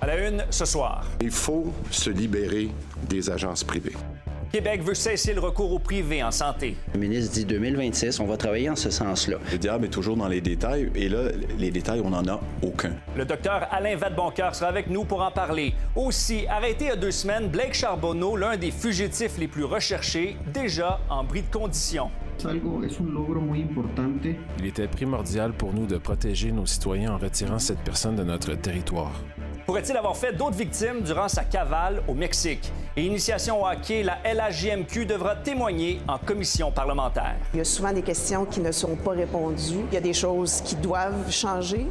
À la une ce soir. Il faut se libérer des agences privées. Québec veut cesser le recours au privé en santé. Le ministre dit 2026, on va travailler en ce sens-là. Le diable est toujours dans les détails et là, les détails, on n'en a aucun. Le docteur Alain Vadeboncoeur sera avec nous pour en parler. Aussi, arrêté il y a deux semaines, Blake Charbonneau, l'un des fugitifs les plus recherchés, déjà en bris de condition. Il était primordial pour nous de protéger nos citoyens en retirant cette personne de notre territoire. Pourrait-il avoir fait d'autres victimes durant sa cavale au Mexique? Et initiation au hockey, la LHJMQ devra témoigner en commission parlementaire. Il y a souvent des questions qui ne sont pas répondues. Il y a des choses qui doivent changer.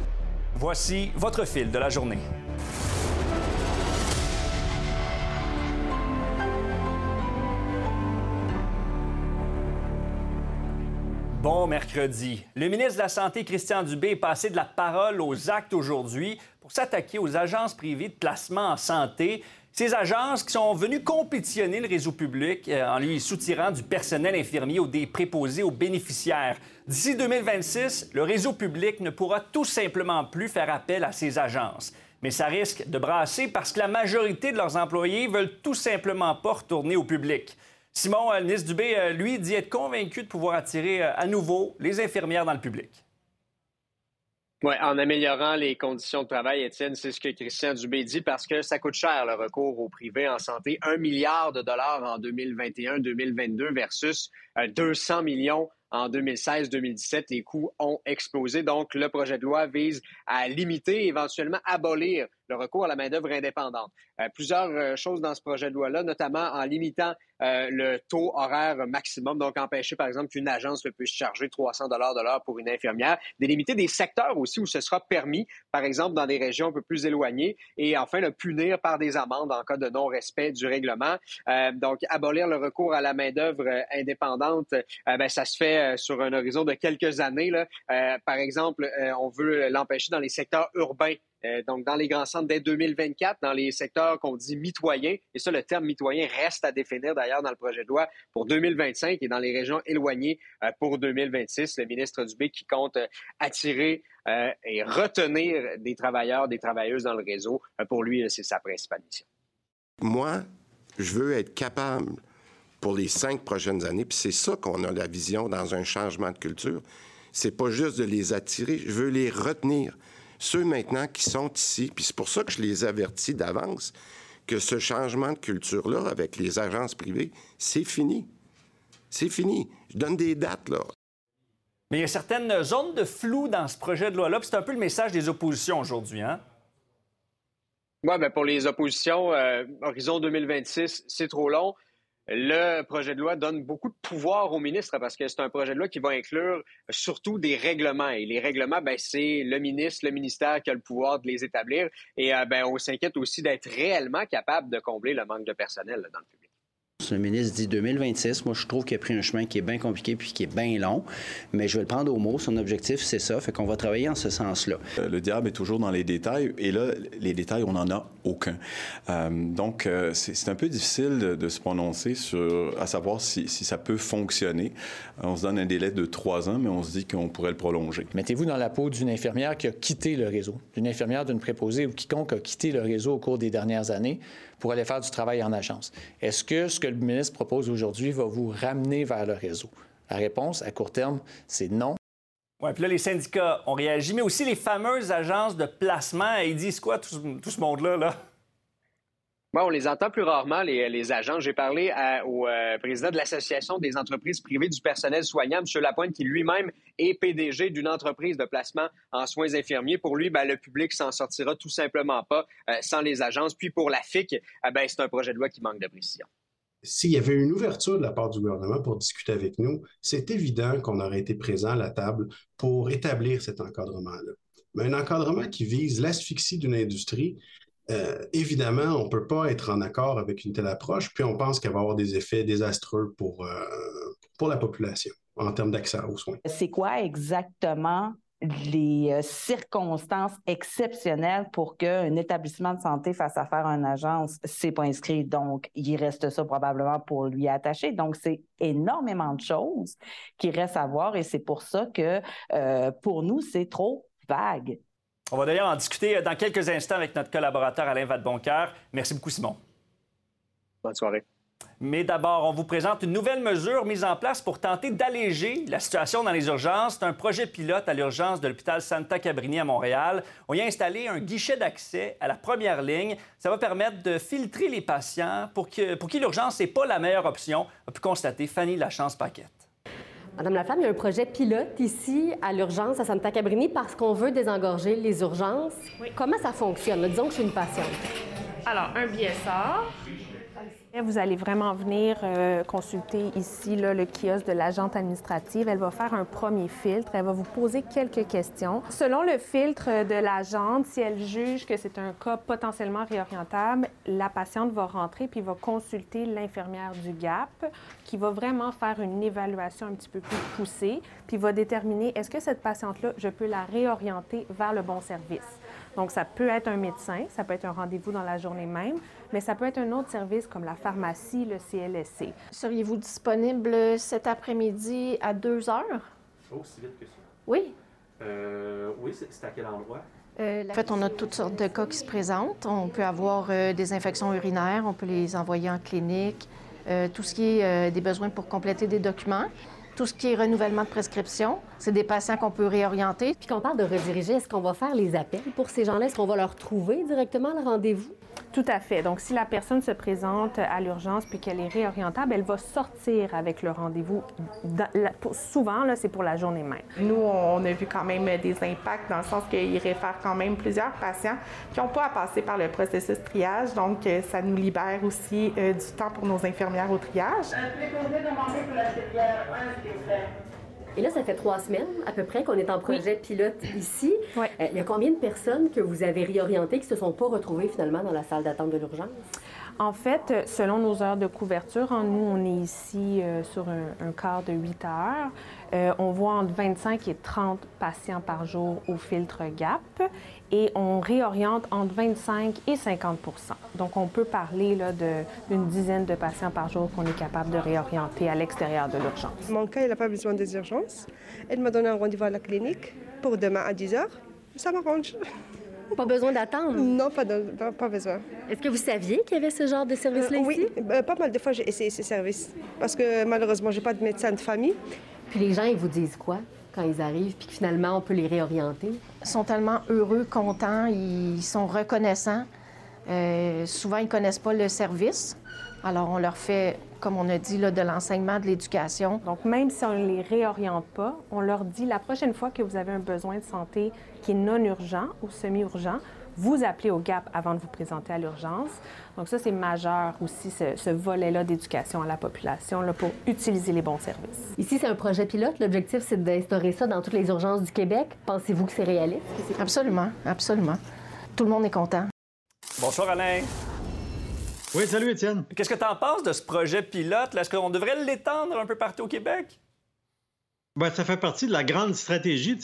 Voici votre fil de la journée. Mercredi. Le ministre de la Santé, Christian Dubé, est passé de la parole aux actes aujourd'hui pour s'attaquer aux agences privées de placement en santé. Ces agences qui sont venues compétitionner le réseau public euh, en lui soutirant du personnel infirmier ou des préposés aux bénéficiaires. D'ici 2026, le réseau public ne pourra tout simplement plus faire appel à ces agences. Mais ça risque de brasser parce que la majorité de leurs employés veulent tout simplement pas retourner au public. Simon, euh, le ministre Dubé, euh, lui, dit être convaincu de pouvoir attirer à nouveau les infirmières dans le public. Oui, en améliorant les conditions de travail, Étienne, c'est ce que Christian Dubé dit parce que ça coûte cher le recours au privé en santé. Un milliard de dollars en 2021-2022 versus 200 millions en 2016-2017, les coûts ont explosé. Donc, le projet de loi vise à limiter, éventuellement abolir le recours à la main-d'œuvre indépendante. Euh, plusieurs euh, choses dans ce projet de loi-là, notamment en limitant euh, le taux horaire maximum, donc empêcher, par exemple, qu'une agence puisse charger 300 dollars de l'heure pour une infirmière, délimiter des secteurs aussi où ce sera permis, par exemple, dans des régions un peu plus éloignées, et enfin, le punir par des amendes en cas de non-respect du règlement. donc, abolir le recours à la main-d'œuvre indépendante, ben, ça se fait sur un horizon de quelques années. Là. par exemple, on veut l'empêcher dans les secteurs urbains euh, donc, dans les grands centres dès 2024, dans les secteurs qu'on dit mitoyens, et ça, le terme mitoyen reste à définir d'ailleurs dans le projet de loi pour 2025 et dans les régions éloignées euh, pour 2026. Le ministre Dubé qui compte euh, attirer et retenir des travailleurs, des travailleuses dans le réseau. pour lui, c'est sa principale mission. Moi, je veux être capable pour les cinq prochaines années, puis c'est ça qu'on a la vision dans un changement de culture. C'est pas juste de les attirer, je veux les retenir ceux maintenant qui sont ici, puis c'est pour ça que je les avertis d'avance, que ce changement de culture-là avec les agences privées, c'est fini. C'est fini. Je donne des dates, là. Mais il y a certaines zones de flou dans ce projet de loi-là, c'est un peu le message des oppositions aujourd'hui, hein? Oui, bien pour les oppositions, euh, horizon 2026, c'est trop long. Le projet de loi donne beaucoup de pouvoir au ministre parce que c'est un projet de loi qui va inclure surtout des règlements. Et les règlements, ben, c'est le ministre, le ministère qui a le pouvoir de les établir. Et euh, ben, on s'inquiète aussi d'être réellement capable de combler le manque de personnel dans le public. Le ministre dit 2026. Moi, je trouve qu'il a pris un chemin qui est bien compliqué puis qui est bien long. Mais je vais le prendre au mot. Son objectif, c'est ça. Fait qu'on va travailler en ce sens-là. Euh, le diable est toujours dans les détails. Et là, les détails, on n'en a aucun. Euh, donc, euh, c'est un peu difficile de, se prononcer sur, à savoir si, si, ça peut fonctionner. On se donne un délai de trois ans, mais on se dit qu'on pourrait le prolonger. Mettez-vous dans la peau d'une infirmière qui a quitté le réseau, d'une infirmière, d'une préposée ou quiconque a quitté le réseau au cours des dernières années pour aller faire du travail en agence. Est-ce que ce que le ministre propose aujourd'hui va vous ramener vers le réseau? La réponse, à court terme, c'est non. Oui, puis là, les syndicats ont réagi, mais aussi les fameuses agences de placement. Ils disent quoi, tout, ce monde-là? Là? On les entend plus rarement, les, les agents. J'ai parlé au euh, président de l'Association des entreprises privées du personnel soignant, M. Lapointe, qui lui-même est PDG d'une entreprise de placement en soins infirmiers. Pour lui, ben, le public s'en sortira tout simplement pas euh, sans les agences. Puis pour la FIC, eh ben, c'est un projet de loi qui manque de précision. S'il y avait une ouverture de la part du gouvernement pour discuter avec nous, c'est évident qu'on aurait été présent à la table pour établir cet encadrement-là. Mais un encadrement qui vise l'asphyxie d'une industrie, euh, évidemment, on ne peut pas être en accord avec une telle approche, puis on pense qu'elle va avoir des effets désastreux pour, euh, pour la population en termes d'accès aux soins. C'est quoi exactement les euh, circonstances exceptionnelles pour qu'un établissement de santé fasse affaire à une agence, c'est pas inscrit? Donc, il reste ça probablement pour lui attacher. Donc, c'est énormément de choses qui restent à voir et c'est pour ça que pour nous, c'est trop vague. On va d'ailleurs en discuter dans quelques instants avec notre collaborateur Alain Vadeboncoeur. Merci beaucoup, Simon. Bonne soirée. Mais d'abord, on vous présente une nouvelle mesure mise en place pour tenter d'alléger la situation dans les urgences. C'est un projet pilote à l'urgence de l'hôpital Santa Cabrini à Montréal. On y a installé un guichet d'accès à la première ligne. Ça va permettre de filtrer les patients pour, que, pour qui l'urgence n'est pas la meilleure option, a pu constater Fanny Lachance-Paquette. Madame Laflamme, il y a un projet pilote ici à l'urgence à Santa Cabrini parce qu'on veut désengorger les urgences. Comment ça fonctionne? Disons que je suis une patiente. Alors, un sort. Vous allez vraiment venir euh, consulter ici le kiosque de l'agente administrative. Elle va faire un premier filtre. Elle va vous poser quelques questions. Selon le filtre de l'agente, si elle juge que c'est un cas potentiellement réorientable, la patiente va rentrer puis va consulter l'infirmière du GAP qui va vraiment faire une évaluation un petit peu plus poussée puis va déterminer est-ce que cette patiente-là, je peux la réorienter vers le bon service? Donc, ça peut être un médecin, ça peut être un rendez-vous dans la journée même, mais ça peut être un autre service comme la pharmacie, le CLSC. Seriez-vous disponible cet après-midi à 2 heures? Oh, si vite que ça. Oui. Euh, oui, c'est à quel endroit? Euh, en fait, on a toutes sortes de cas qui se présentent. On peut avoir euh, des infections urinaires, on peut les envoyer en clinique, euh, tout ce qui est des besoins pour compléter des documents. Tout ce qui est renouvellement de prescription, c'est des patients qu'on peut réorienter. Puis quand on parle de rediriger, est-ce qu'on va faire les appels pour ces gens-là? Est-ce qu'on va leur trouver directement le rendez-vous? Tout à fait. Donc, si la personne se présente à l'urgence puis qu'elle est réorientable, elle va sortir avec le rendez-vous. Souvent, là, c'est pour la journée même. Nous, on a vu quand même des impacts dans le sens qu'ils réfèrent quand même plusieurs patients qui n'ont pas à passer par le processus triage. Donc, euh, ça nous libère aussi euh, du temps pour nos infirmières au triage. Et là, ça fait trois semaines à peu près qu'on est en projet pilote ici. Euh, il y a combien de personnes que vous avez réorientées qui ne se sont pas retrouvées finalement dans la salle d'attente de l'urgence? En fait, selon nos heures de couverture, hein, nous, on est ici euh, sur un, quart de 8 heures. Euh, on voit entre 25 et 30 patients par jour au filtre GAP et on réoriente entre 25 et 50% Donc, on peut parler d'une dizaine de patients par jour qu'on est capable de réorienter à l'extérieur de l'urgence. Mon cas, il n'a pas besoin des urgences. Elle m'a donné un rendez-vous à la clinique pour demain à 10 h. Ça m'arrange. Pas besoin d'attendre? Non, pas, pas, besoin. Est-ce que vous saviez qu'il y avait ce genre de service-là ici? Oui, euh, pas mal de fois, j'ai essayé ces services parce que malheureusement, j'ai pas de médecin de famille. Puis les gens, ils vous disent quoi? Quand ils arrivent, puis que finalement, on peut les réorienter? Ils sont tellement heureux, contents, ils sont reconnaissants. Euh, souvent, ils ne connaissent pas le service. Alors, on leur fait, comme on a dit, là, de l'enseignement, de l'éducation. Donc, même si on ne les réoriente pas, on leur dit la prochaine fois que vous avez un besoin de santé qui est non urgent ou semi-urgent, vous appelez au GAP avant de vous présenter à l'urgence. Donc ça, c'est majeur aussi, ce, volet-là d'éducation à la population là, pour utiliser les bons services. Ici, c'est un projet pilote. L'objectif, c'est d'instaurer ça dans toutes les urgences du Québec. Pensez-vous que c'est réaliste? Absolument, absolument. Tout le monde est content. Bonsoir, Alain. Oui, salut, Étienne. Qu'est-ce que tu en penses de ce projet pilote? Est-ce qu'on devrait l'étendre un peu partout au Québec? Ben, ça fait partie de la grande stratégie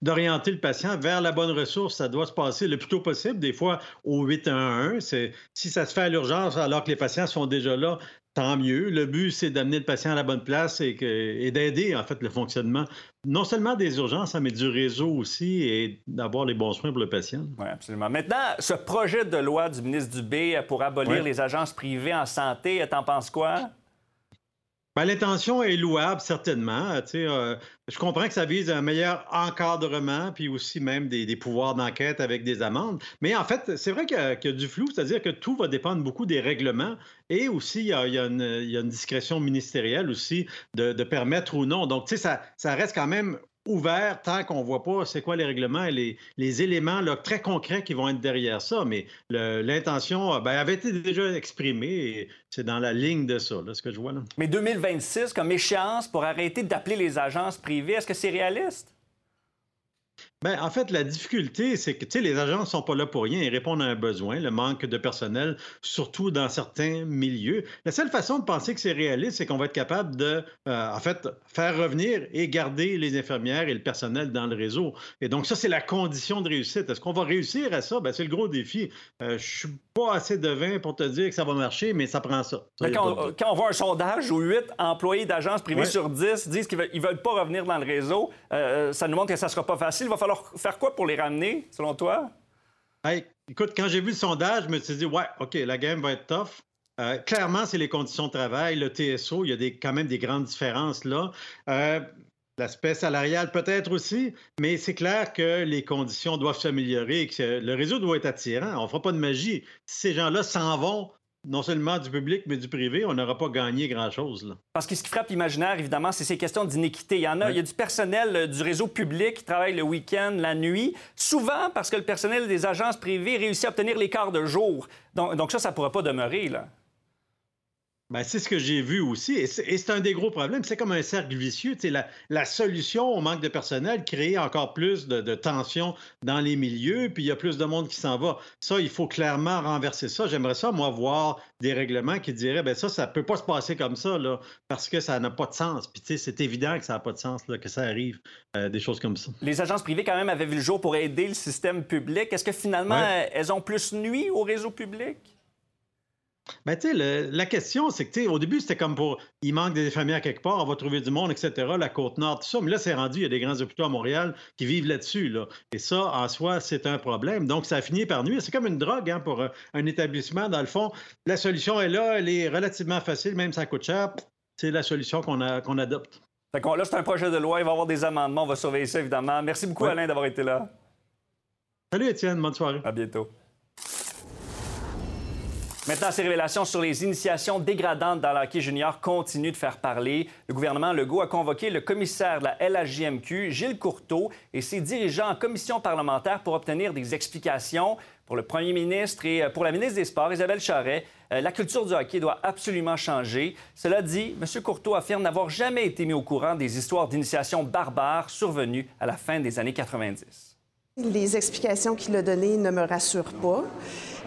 d'orienter le patient vers la bonne ressource. Ça doit se passer le plus tôt possible, des fois au 811. Si ça se fait à l'urgence alors que les patients sont déjà là, tant mieux. Le but, c'est d'amener le patient à la bonne place et, et d'aider, en fait, le fonctionnement non seulement des urgences, hein, mais du réseau aussi et d'avoir les bons soins pour le patient. Oui, absolument. Maintenant, ce projet de loi du ministre Dubé pour abolir les agences privées en santé, t'en penses quoi? Ben, l'intention est louable, certainement. Euh, je comprends que ça vise un meilleur encadrement, puis aussi même des, pouvoirs d'enquête avec des amendes. Mais en fait, c'est vrai qu'il y, a du flou, c'est-à-dire que tout va dépendre beaucoup des règlements et aussi il y a, une, discrétion ministérielle aussi de, permettre ou non. Donc, tu sais, ça reste quand même ouvert tant qu'on ne voit pas c'est quoi les règlements et les, éléments là, très concrets qui vont être derrière ça. Mais l'intention ben, avait été déjà exprimée et c'est dans la ligne de ça, là, ce que je vois là. Mais 2026 comme échéance pour arrêter d'appeler les agences privées, est-ce que c'est réaliste? Bien, en fait, la difficulté, c'est que les agences ne sont pas là pour rien. Ils répondent à un besoin, le manque de personnel, surtout dans certains milieux. La seule façon de penser que c'est réaliste, c'est qu'on va être capable de, euh, en fait, faire revenir et garder les infirmières et le personnel dans le réseau. Et donc, ça, c'est la condition de réussite. Est-ce qu'on va réussir à ça? Bien, c'est le gros défi. Euh, je suis pas assez de vin pour te dire que ça va marcher, mais ça prend ça. quand, on, voit un sondage où 8 employés d'agences privées sur 10 disent qu'ils ne veulent, pas revenir dans le réseau, euh, ça nous montre que ça ne sera pas facile. Il va falloir falloir faire quoi pour les ramener, selon toi? Hey, écoute, quand j'ai vu le sondage, je me suis dit, ouais, OK, la game va être tough. Euh, clairement, c'est les conditions de travail, le TSO, il y a des, quand même des grandes différences là. Euh, l'aspect salarial peut-être aussi, mais c'est clair que les conditions doivent s'améliorer et que le réseau doit être attirant. On ne fera pas de magie. Si ces gens-là s'en vont, non seulement du public, mais du privé, on n'aura pas gagné grand-chose. Parce que ce qui frappe l'imaginaire, évidemment, c'est ces questions d'inéquité. Il y en a, il y a du personnel euh, du réseau public qui travaille le week-end, la nuit, souvent parce que le personnel des agences privées réussit à obtenir quarts de jour. Donc, donc ça, ça ne pourra pas demeurer. Là. Ben, c'est ce que j'ai vu aussi. Et c'est un des gros problèmes. C'est comme un cercle vicieux. La, la, solution au manque de personnel, créer encore plus de, de tensions dans les milieux, puis il y a plus de monde qui s'en va. Ça, il faut clairement renverser ça. J'aimerais ça, moi, voir des règlements qui diraient, ben ça, ça peut pas se passer comme ça, là, parce que ça n'a pas de sens. Puis, c'est évident que ça n'a pas de sens, là, que ça arrive, euh, des choses comme ça. Les agences privées, quand même, avaient vu le jour pour aider le système public. Est-ce que finalement, elles ont plus nuit au réseau public? Ben, tu sais, la question, c'est que, tu sais, au début, c'était comme pour il manque des infirmières quelque part, on va trouver du monde, etc., la Côte-Nord, tout ça. Mais là, c'est rendu, il y a des grands hôpitaux à Montréal qui vivent là-dessus, là. Et ça, en soi, c'est un problème. Donc, ça a fini par nuire. C'est comme une drogue, hein, pour un établissement. Dans le fond, la solution est là, elle est relativement facile, même si ça coûte cher. C'est la solution qu'on qu'on adopte. Fait là, c'est un projet de loi, il va y avoir des amendements, on va surveiller ça, évidemment. Merci beaucoup, Alain, d'avoir été là. Salut, Étienne, bonne soirée. À bientôt. Maintenant, ces révélations sur les initiations dégradantes dans l'hockey junior continuent de faire parler. Le gouvernement Legault a convoqué le commissaire de la LHJMQ, Gilles Courteau, et ses dirigeants en commission parlementaire pour obtenir des explications. Pour le premier ministre et euh, pour la ministre des Sports, Isabelle Charret, euh, la culture du hockey doit absolument changer. Cela dit, M. Courteau affirme n'avoir jamais été mis au courant des histoires d'initiation barbares survenues à la fin des années 90. Les explications qu'il a données ne me rassurent pas.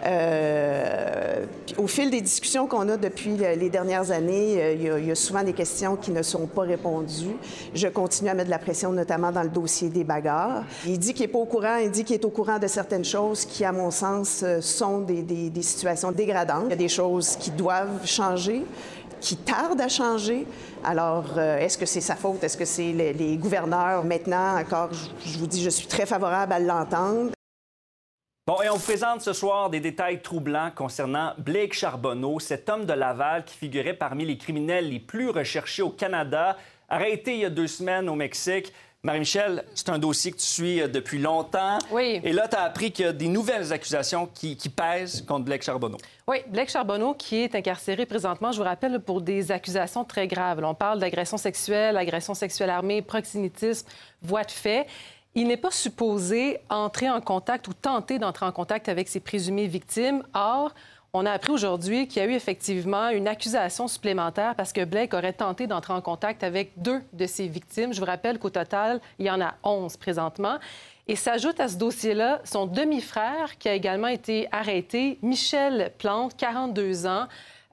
Euh, au fil des discussions qu'on a depuis les dernières années, euh, il y, a, souvent des questions qui ne sont pas répondues. Je continue à mettre de la pression, notamment dans le dossier des bagarres. Il dit qu'il n'est pas au courant, il dit qu'il est au courant de certaines choses qui, à mon sens, euh, sont des, des situations dégradantes. Il y a des choses qui doivent changer qui tardent à changer. Alors, est-ce que c'est sa faute? Est-ce que c'est les, gouverneurs? Maintenant, encore, je, vous dis, je suis très favorable à l'entendre. Bon, et on vous présente ce soir des détails troublants concernant Blake Charbonneau, cet homme de Laval qui figurait parmi les criminels les plus recherchés au Canada, arrêté il y a deux semaines au Mexique. Marie-Michel, c'est un dossier que tu suis euh, depuis longtemps. Oui. Et là, tu as appris qu'il y a des nouvelles accusations qui, pèsent contre Blake Charbonneau. Oui, Blake Charbonneau qui est incarcéré présentement, je vous rappelle, pour des accusations très graves. on parle d'agression sexuelle, agression sexuelle armée, proxénétisme, voie de fait il n'est pas supposé entrer en contact ou tenter d'entrer en contact avec ses présumées victimes. Or, on a appris aujourd'hui qu'il y a eu effectivement une accusation supplémentaire parce que Blake aurait tenté d'entrer en contact avec deux de ses victimes. Je vous rappelle qu'au total, il y en a 11 présentement. Et s'ajoute à ce dossier-là son demi-frère qui a également été arrêté, Michel Plante, 42 ans.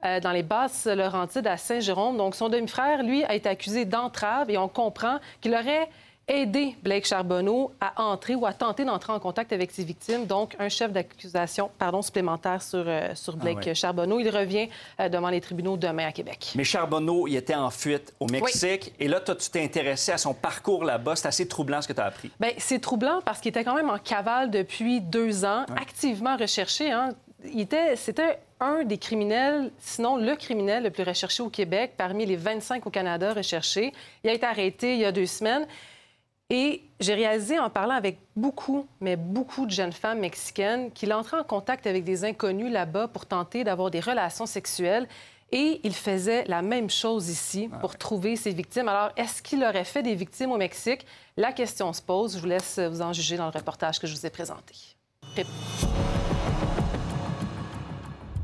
Euh, dans les basses Laurentides à Saint-Jérôme. Donc, son demi-frère, lui, a été accusé d'entrave et on comprend qu'il aurait aider Blake Charbonneau à entrer ou à tenter d'entrer en contact avec ses victimes. Donc, un chef d'accusation pardon, supplémentaire sur, euh, sur ah Blake Charbonneau. Il revient euh, devant les tribunaux demain à Québec. Mais Charbonneau, il était en fuite au Mexique. Et là, toi, tu t'es intéressé à son parcours là-bas. C'est assez troublant ce que tu as appris. Bien, c'est troublant parce qu'il était quand même en cavale depuis deux ans, activement recherché. Hein. Il était, c'était un des criminels, sinon le criminel le plus recherché au Québec, parmi les 25 au Canada recherchés. Il a été arrêté il y a deux semaines. Et j'ai réalisé en parlant avec beaucoup, mais beaucoup de jeunes femmes mexicaines qu'il entrait en contact avec des inconnus là-bas pour tenter d'avoir des relations sexuelles. Et il faisait la même chose ici ah pour trouver ses victimes. Alors, est-ce qu'il aurait fait des victimes au Mexique? La question se pose. Je vous laisse vous en juger dans le reportage que je vous ai présenté.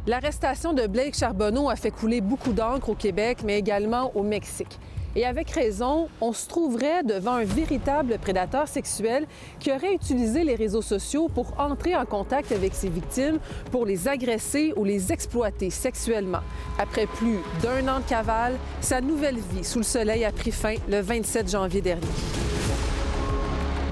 L'arrestation de Blake Charbonneau a fait couler beaucoup d'encre au Québec, mais également au Mexique. Et avec raison, on se trouverait devant un véritable prédateur sexuel qui aurait utilisé les réseaux sociaux pour entrer en contact avec ses victimes, pour les agresser ou les exploiter sexuellement. Après plus d'un an de cavale, sa nouvelle vie sous le soleil a pris fin le 27 janvier dernier.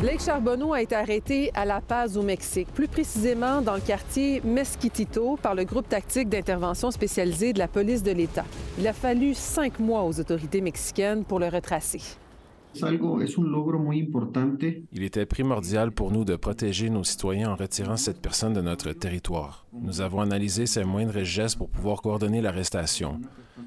Blake Charbonneau a été arrêté à La Paz, au Mexique, plus précisément dans le quartier Mesquitito, par le groupe tactique d'intervention spécialisé de la police de l'État. Il a fallu cinq mois aux autorités mexicaines pour le retracer. Il était primordial pour nous de protéger nos citoyens en retirant cette personne de notre territoire. Nous avons analysé ses moindres gestes pour pouvoir coordonner l'arrestation.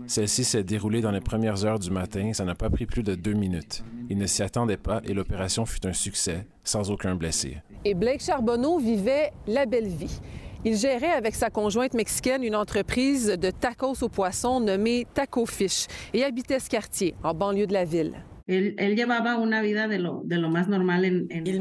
Celle-ci s'est déroulée dans les premières heures du matin. Ça n'a pas pris plus de deux minutes. Il ne s'y attendait pas et l'opération fut un succès, sans aucun blessé. Et Blake Charbonneau vivait la belle vie. Il gérait avec sa conjointe mexicaine une entreprise de tacos au poisson nommée Taco Fish et habitait ce quartier, en banlieue de la ville. Il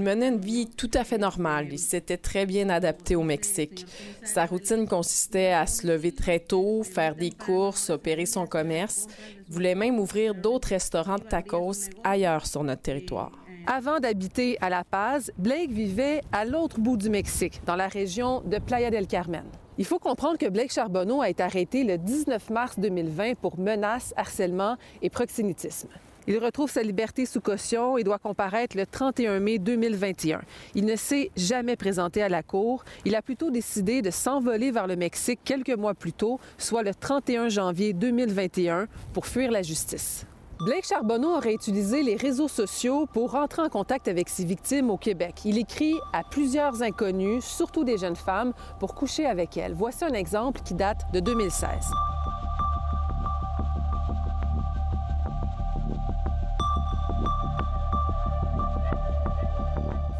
menait une vie tout à fait normale. Il s'était très bien adapté au Mexique. Sa routine consistait à se lever très tôt, faire des courses, opérer son commerce. Il voulait même ouvrir d'autres restaurants de tacos ailleurs sur notre territoire. Avant d'habiter à La Paz, Blake vivait à l'autre bout du Mexique, dans la région de Playa del Carmen. Il faut comprendre que Blake Charbonneau a été arrêté le 19 mars 2020 pour menaces, harcèlement et proxénétisme. Il retrouve sa liberté sous caution et doit comparaître le 31 mai 2021. Il ne s'est jamais présenté à la cour. Il a plutôt décidé de s'envoler vers le Mexique quelques mois plus tôt, soit le 31 janvier 2021, pour fuir la justice. Blake Charbonneau aurait utilisé les réseaux sociaux pour rentrer en contact avec ses victimes au Québec. Il écrit à plusieurs inconnus, surtout des jeunes femmes, pour coucher avec elles. Voici un exemple qui date de 2016.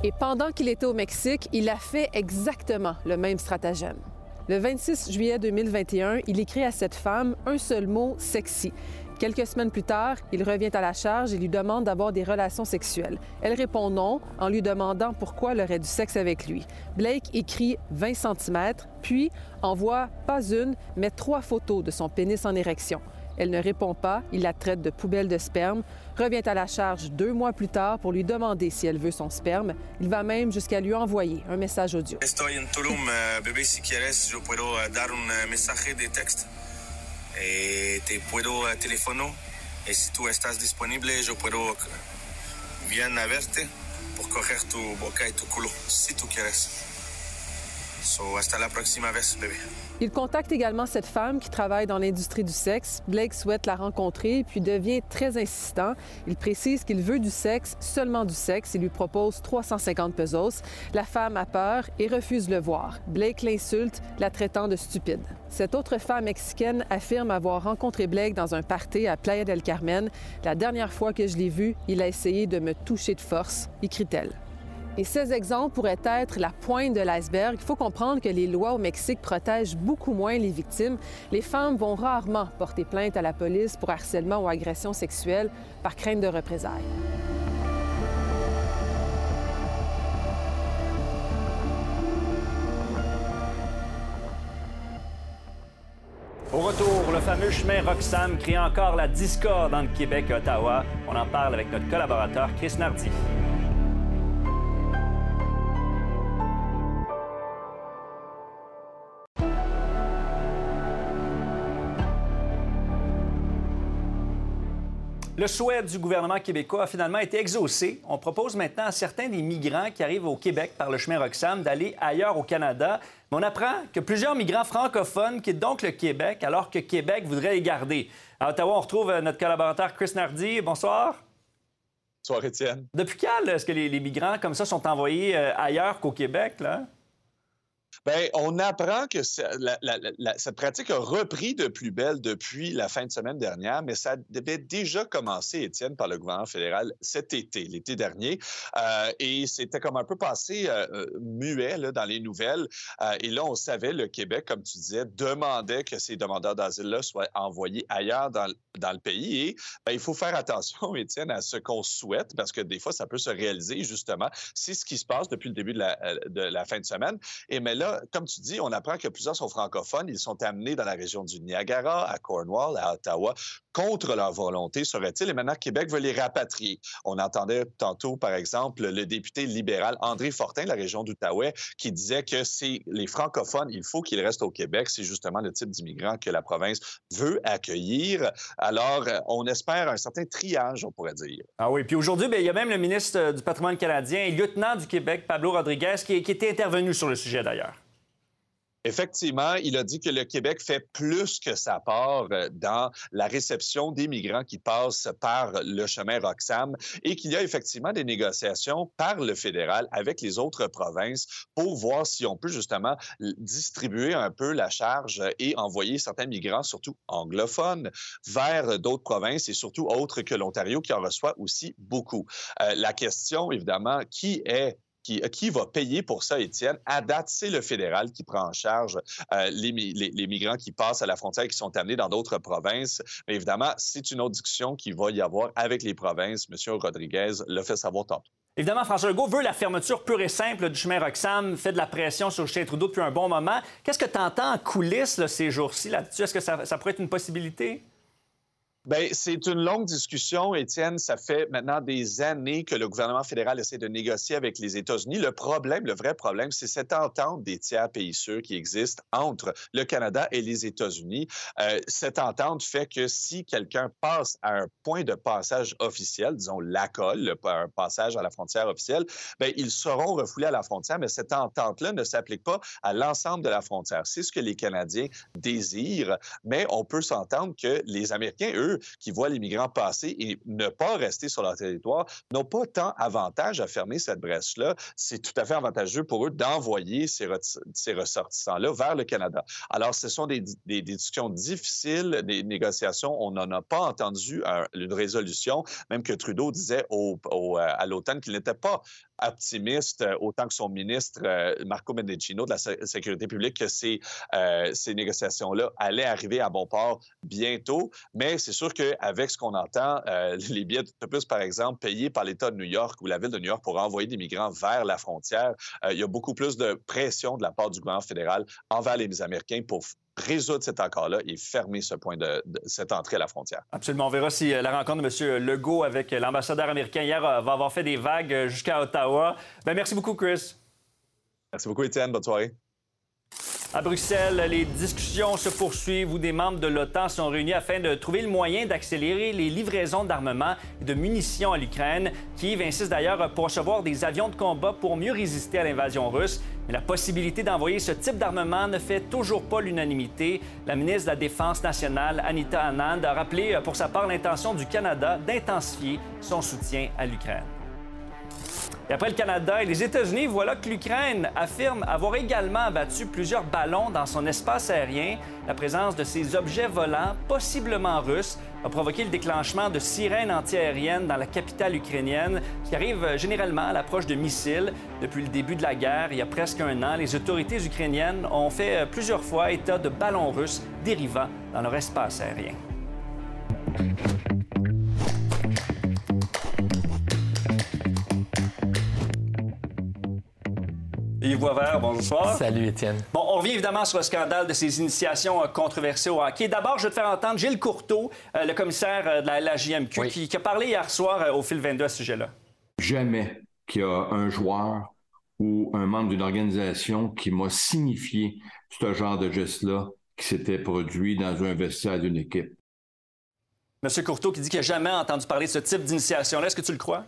Et pendant qu'il était au Mexique, il a fait exactement le même stratagème. Le 26 juillet 2021, il écrit à cette femme un seul mot sexy. Quelques semaines plus tard, il revient à la charge et lui demande d'avoir des relations sexuelles. Elle répond non en lui demandant pourquoi elle aurait du sexe avec lui. Blake écrit 20 cm, puis envoie pas une, mais trois photos de son pénis en érection. Elle ne répond pas, il la traite de poubelle de sperme, revient à la charge deux mois plus tard pour lui demander si elle veut son sperme. Il va même jusqu'à lui envoyer un message audio. Estoy en Tulum, eh, bebé, si quieres, yo puedo eh, dar un mensaje de texte. Eh, te puedo teléfono. Y si tú estás disponible, yo puedo bien a verte por coger tu boca y tu culo, si tú quieres. So, hasta la próxima vez, bebé. Il contacte également cette femme qui travaille dans l'industrie du sexe. Blake souhaite la rencontrer puis devient très insistant. Il précise qu'il veut du sexe, seulement du sexe. Il lui propose 350 pesos. La femme a peur et refuse le voir. Blake l'insulte, la traitant de stupide. Cette autre femme mexicaine affirme avoir rencontré Blake dans un party à Playa del Carmen. La dernière fois que je l'ai vu, il a essayé de me toucher de force, écrit-elle. Et ces exemples pourraient être la pointe de l'iceberg. Il faut comprendre que les lois au Mexique protègent beaucoup moins les victimes. Les femmes vont rarement porter plainte à la police pour harcèlement ou agression sexuelle par crainte de représailles. Au retour, le fameux chemin Roxham crée encore la discorde entre Québec et Ottawa. On en parle avec notre collaborateur Chris Nardi. Le souhait du gouvernement québécois a finalement été exaucé. On propose maintenant à certains des migrants qui arrivent au Québec par le chemin Roxham d'aller ailleurs au Canada. Mais on apprend que plusieurs migrants francophones quittent donc le Québec alors que Québec voudrait les garder. À Ottawa, on retrouve euh, notre collaborateur Chris Nardi. Bonsoir. Bonsoir, Étienne. Depuis quand est-ce que les, migrants comme ça sont envoyés euh, ailleurs qu'au Québec? Là? Bien, on apprend que cette pratique a repris de plus belle depuis la fin de semaine dernière, mais ça devait déjà commencer, Étienne, par le gouvernement fédéral cet été, l'été dernier. Euh, et c'était comme un peu passé euh, euh, muet dans les nouvelles. et là, on savait, le Québec, comme tu disais, demandait que ces demandeurs d'asile-là soient envoyés ailleurs dans, dans le pays. Et ben, il faut faire attention, Étienne, à ce qu'on souhaite, parce que des fois, ça peut se réaliser, justement. C'est ce qui se passe depuis le début de la, de la fin de semaine. Et mais là, comme tu dis, on apprend que plusieurs sont francophones. Ils sont amenés dans la région du Niagara, à Cornwall, à Ottawa, contre leur volonté, serait-il. Et maintenant, Québec veut les rapatrier. On entendait tantôt, par exemple, le député libéral André Fortin de la région d'Outaouais qui disait que c'est les francophones, il faut qu'ils restent au Québec. C'est justement le type d'immigrants que la province veut accueillir. Alors, on espère un certain triage, on pourrait dire. Ah oui, puis aujourd'hui, ben, il y a même le ministre du patrimoine canadien lieutenant du Québec, Pablo Rodriguez, qui, qui était intervenu sur le sujet d'ailleurs. Effectivement, il a dit que le Québec fait plus que sa part euh, dans la réception des migrants qui passent par le chemin Roxham et qu'il y a effectivement des négociations par le fédéral avec les autres provinces pour voir si on peut justement distribuer un peu la charge et envoyer certains migrants, surtout anglophones, vers d'autres provinces et surtout autres que l'Ontario qui en reçoit aussi beaucoup. Euh, la question, évidemment, qui est qui, va payer pour ça, Étienne? À date, c'est le fédéral qui prend en charge euh, les, migrants qui passent à la frontière et qui sont amenés dans d'autres provinces. Mais évidemment, c'est une autre discussion qu'il va y avoir avec les provinces. M. Rodriguez l'a fait savoir tantôt. Évidemment, François Legault veut la fermeture pure et simple du chemin Roxham, fait de la pression sur Justin Trudeau depuis un bon moment. Qu'est-ce que tu entends en coulisses ces jours-ci là-dessus? Est-ce que ça pourrait être une possibilité? Bien, c'est une longue discussion, Étienne. Ça fait maintenant des années que le gouvernement fédéral essaie de négocier avec les États-Unis. Le problème, le vrai problème, c'est cette entente des tiers pays sûrs qui existe entre le Canada et les États-Unis. Euh, cette entente fait que si quelqu'un passe à un point de passage officiel, disons l'ACOL, un passage à la frontière officielle, bien, ils seront refoulés à la frontière, mais cette entente-là ne s'applique pas à l'ensemble de la frontière. C'est ce que les Canadiens désirent, mais on peut s'entendre que les Américains, eux, qui voient les migrants passer et ne pas rester sur leur territoire n'ont pas tant avantage à fermer cette brèche-là. C'est tout à fait avantageux pour eux d'envoyer ces, ressortissants-là vers le Canada. Alors, ce sont des, discussions difficiles, des négociations. On n'en a pas entendu une résolution, même que Trudeau disait à l'automne qu'il n'était pas optimiste, euh, autant que son ministre euh, Marco Mendicino de la Sécurité publique, que ces, euh, ces négociations-là allaient arriver à bon port bientôt. Mais c'est sûr qu'avec ce qu'on entend, les billets d'autobus, par exemple, payés par l'État de New York ou la ville de New York pour envoyer des migrants vers la frontière, il y a beaucoup plus de pression de la part du gouvernement fédéral envers les Américains pour résoudre cet accord-là et fermer ce point de, cette entrée à la frontière. Absolument. On verra si euh, la rencontre de M. Legault avec l'ambassadeur américain hier euh, va avoir fait des vagues euh, jusqu'à Ottawa. Ben, merci beaucoup, Chris. Merci beaucoup, Étienne. Bonne soirée. À Bruxelles, les discussions se poursuivent où des membres de l'OTAN sont réunis afin de trouver le moyen d'accélérer les livraisons d'armement et de munitions à l'Ukraine. Kiev insiste d'ailleurs pour recevoir des avions de combat pour mieux résister à l'invasion russe. Mais la possibilité d'envoyer ce type d'armement ne fait toujours pas l'unanimité. La ministre de la Défense nationale, Anita Anand, a rappelé euh, pour sa part l'intention du Canada d'intensifier son soutien à l'Ukraine. Et après le Canada et les États-Unis, voilà que l'Ukraine affirme avoir également abattu plusieurs ballons dans son espace aérien. La présence de ces objets volants, possiblement russes, a provoqué le déclenchement de sirènes antiaériennes dans la capitale ukrainienne, qui arrive généralement à l'approche de missiles. Depuis le début de la guerre, il y a presque un an, les autorités ukrainiennes ont fait plusieurs fois état de ballons russes dérivant dans leur espace aérien. Yves Boisvert, bonsoir. Salut, Étienne. Bon, on revient évidemment sur le scandale de ces initiations euh, controversées au hockey. D'abord, je vais te faire entendre Gilles Courteau, euh, le commissaire euh, de la, LGMQ, qui, a parlé hier soir au fil 22 à ce sujet-là. Jamais qu'il y a un joueur ou un membre d'une organisation qui m'a signifié ce genre de geste-là qui s'était produit dans un vestiaire d'une équipe. Monsieur Courteau qui dit qu'il n'a jamais entendu parler de ce type d'initiation-là, est-ce que tu le crois?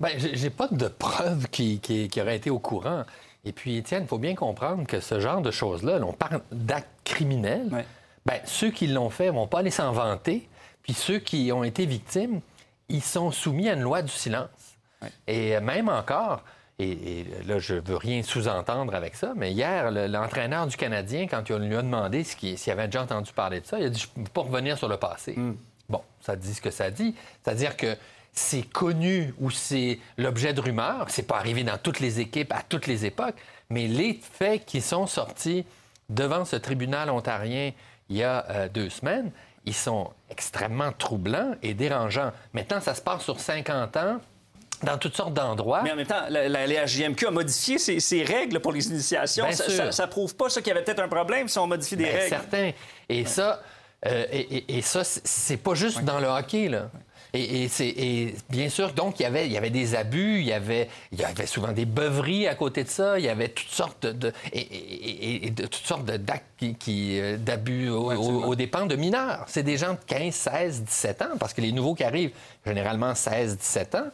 Bien, j'ai pas de preuves qui, qui, qui auraient été au courant. Et puis, Étienne, il faut bien comprendre que ce genre de choses-là, on parle d'actes criminels. Bien, ceux qui l'ont fait ne vont pas aller s'en vanter. Puis ceux qui ont été victimes, ils sont soumis à une loi du silence. Et même encore, et, là, je veux rien sous-entendre avec ça, mais hier, l'entraîneur du Canadien, quand on lui a demandé s'il avait déjà entendu parler de ça, il a dit Je ne peux pas revenir sur le passé. Hmm. Bon, ça dit ce que ça dit. C'est-à-dire que c'est connu ou c'est l'objet de rumeurs. C'est pas arrivé dans toutes les équipes à toutes les époques, mais les faits qui sont sortis devant ce tribunal ontarien il y a euh, deux semaines, ils sont extrêmement troublants et dérangeants. Maintenant, ça se passe sur 50 ans dans toutes sortes d'endroits. Mais en même temps, la, la, a modifié ses, règles pour les initiations. Ça, ça, prouve pas ça qu'il y avait peut-être un problème si on modifie des règles. Certain. Et ça, euh, et, et, ça, c'est pas juste dans le hockey, là. Et, et, bien sûr, donc, il y avait, il y avait des abus, il y avait, il y avait souvent des beuveries à côté de ça, il y avait toutes sortes de, et, de toutes sortes d'actes qui, euh, d'abus aux, dépens de mineurs. C'est des gens de 15, 16, 17 ans, parce que les nouveaux qui arrivent, généralement 16, 17 ans.